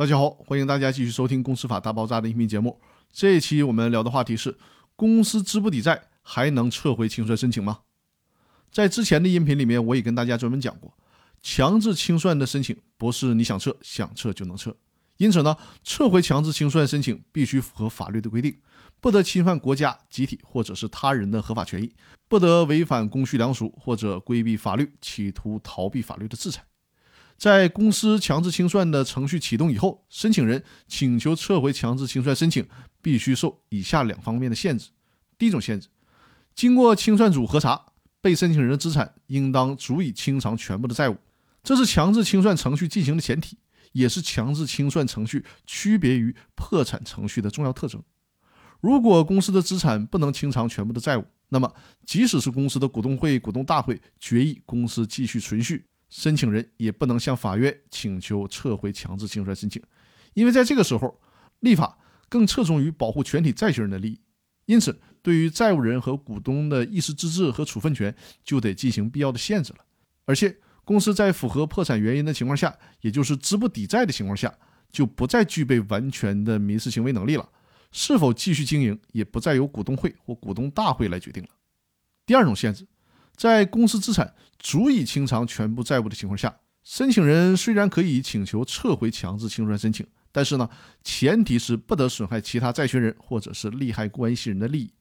大家好，欢迎大家继续收听《公司法大爆炸》的音频节目。这一期我们聊的话题是：公司资不抵债还能撤回清算申请吗？在之前的音频里面，我也跟大家专门讲过，强制清算的申请不是你想撤想撤就能撤。因此呢，撤回强制清算申请必须符合法律的规定，不得侵犯国家、集体或者是他人的合法权益，不得违反公序良俗或者规避法律，企图逃避法律的制裁。在公司强制清算的程序启动以后，申请人请求撤回强制清算申请，必须受以下两方面的限制。第一种限制，经过清算组核查，被申请人的资产应当足以清偿全部的债务，这是强制清算程序进行的前提。也是强制清算程序区别于破产程序的重要特征。如果公司的资产不能清偿全部的债务，那么即使是公司的股东会、股东大会决议公司继续存续，申请人也不能向法院请求撤回强制清算申请，因为在这个时候，立法更侧重于保护全体债权人的利益，因此对于债务人和股东的议事自治和处分权就得进行必要的限制了，而且。公司在符合破产原因的情况下，也就是资不抵债的情况下，就不再具备完全的民事行为能力了。是否继续经营，也不再由股东会或股东大会来决定了。第二种限制，在公司资产足以清偿全部债务的情况下，申请人虽然可以请求撤回强制清算申请，但是呢，前提是不得损害其他债权人或者是利害关系人的利益。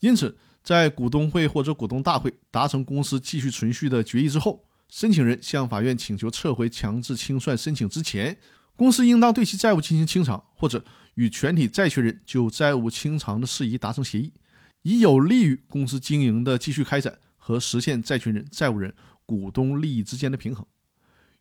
因此，在股东会或者股东大会达成公司继续存续的决议之后。申请人向法院请求撤回强制清算申请之前，公司应当对其债务进行清偿，或者与全体债权人就债务清偿的事宜达成协议，以有利于公司经营的继续开展和实现债权人、债务人、股东利益之间的平衡。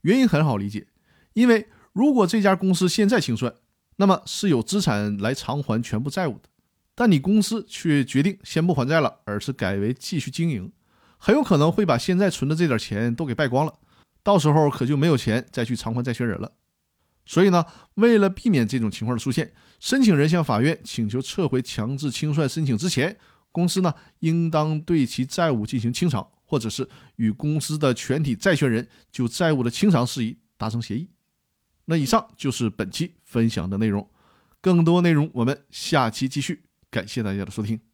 原因很好理解，因为如果这家公司现在清算，那么是有资产来偿还全部债务的，但你公司却决定先不还债了，而是改为继续经营。很有可能会把现在存的这点钱都给败光了，到时候可就没有钱再去偿还债权人了。所以呢，为了避免这种情况的出现，申请人向法院请求撤回强制清算申请之前，公司呢应当对其债务进行清偿，或者是与公司的全体债权人就债务的清偿事宜达成协议。那以上就是本期分享的内容，更多内容我们下期继续。感谢大家的收听。